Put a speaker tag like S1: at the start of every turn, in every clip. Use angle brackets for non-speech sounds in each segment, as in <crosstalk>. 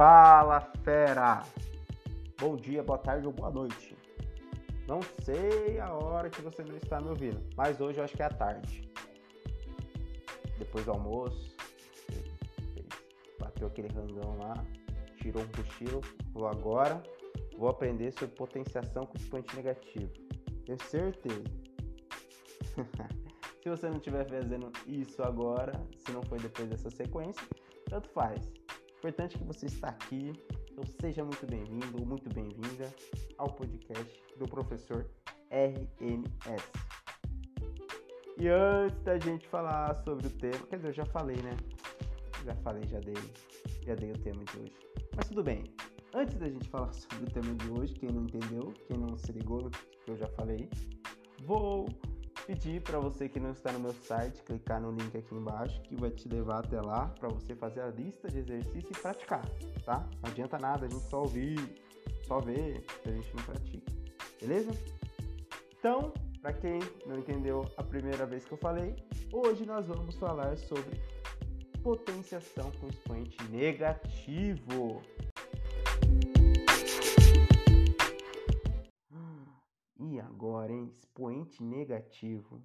S1: Fala fera! Bom dia, boa tarde ou boa noite. Não sei a hora que você está me ouvindo, mas hoje eu acho que é a tarde. Depois do almoço, bateu aquele rangão lá, tirou um cochilo, vou agora, vou aprender sobre potenciação com expoente negativo. Tenho certeza. <laughs> se você não estiver fazendo isso agora, se não foi depois dessa sequência, tanto faz. Importante que você está aqui, então seja muito bem-vindo ou muito bem-vinda ao podcast do professor RNS. E antes da gente falar sobre o tema, quer dizer, eu já falei, né? Já falei, já dei, já dei o tema de hoje. Mas tudo bem. Antes da gente falar <laughs> sobre o tema de hoje, quem não entendeu, quem não se ligou que eu já falei, vou pedir para você que não está no meu site clicar no link aqui embaixo que vai te levar até lá para você fazer a lista de exercícios e praticar, tá? Não adianta nada a gente só ouvir, só ver se a gente não pratica, beleza? Então, para quem não entendeu a primeira vez que eu falei, hoje nós vamos falar sobre potenciação com expoente negativo. Agora, hein? Expoente negativo.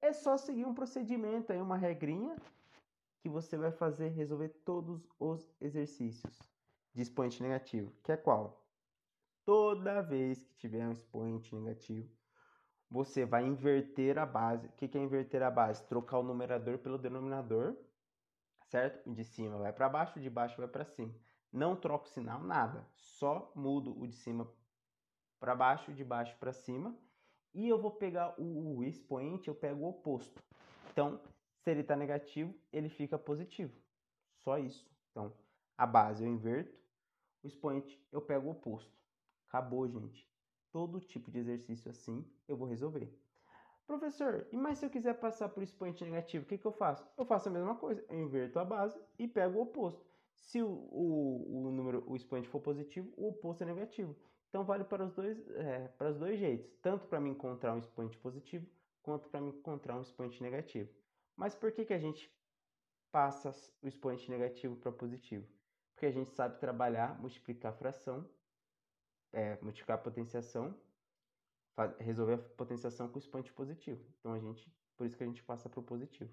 S1: É só seguir um procedimento aí, uma regrinha que você vai fazer resolver todos os exercícios de expoente negativo. Que é qual? Toda vez que tiver um expoente negativo, você vai inverter a base. O que é inverter a base? Trocar o numerador pelo denominador, certo? De cima vai para baixo, de baixo vai para cima. Não troco sinal, nada. Só mudo o de cima para baixo, de baixo para cima. E eu vou pegar o, o expoente, eu pego o oposto. Então, se ele está negativo, ele fica positivo. Só isso. Então, a base eu inverto, o expoente eu pego o oposto. Acabou, gente. Todo tipo de exercício assim eu vou resolver. Professor, e mas se eu quiser passar por expoente negativo, o que, que eu faço? Eu faço a mesma coisa, eu inverto a base e pego o oposto. Se o, o, o número, o expoente for positivo, o oposto é negativo. Então vale para os dois, é, para os dois jeitos, tanto para me encontrar um expoente positivo, quanto para me encontrar um expoente negativo. Mas por que, que a gente passa o expoente negativo para positivo? Porque a gente sabe trabalhar, multiplicar a fração, é, multiplicar a potenciação, resolver a potenciação com o expoente positivo. Então a gente, por isso que a gente passa para o positivo.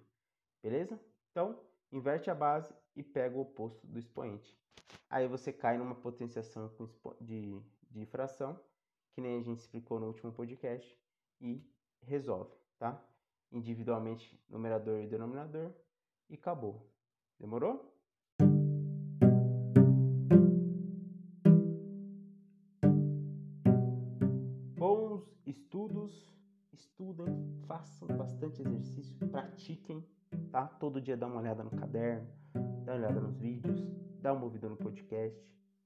S1: Beleza? Então, inverte a base e pega o oposto do expoente. Aí você cai numa potenciação de, de fração, que nem a gente explicou no último podcast, e resolve, tá? Individualmente, numerador e denominador, e acabou. Demorou? Bons estudos, estudem, façam bastante exercício, pratiquem, tá? Todo dia dá uma olhada no caderno, dá uma olhada nos vídeos, dá uma ouvida no podcast,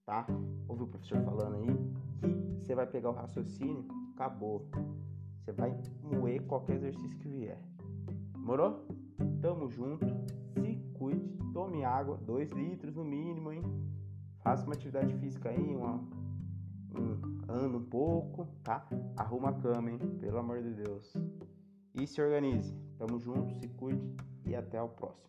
S1: tá? Ouviu o professor falando aí que você vai pegar o raciocínio, acabou. Você vai moer qualquer exercício que vier. Demorou? Tamo junto. Se cuide, tome água, 2 litros no mínimo, hein? Faça uma atividade física aí, uma, um, anda um pouco, tá? Arruma a cama, hein? Pelo amor de Deus. E se organize. Tamo junto, se cuide e até o próximo.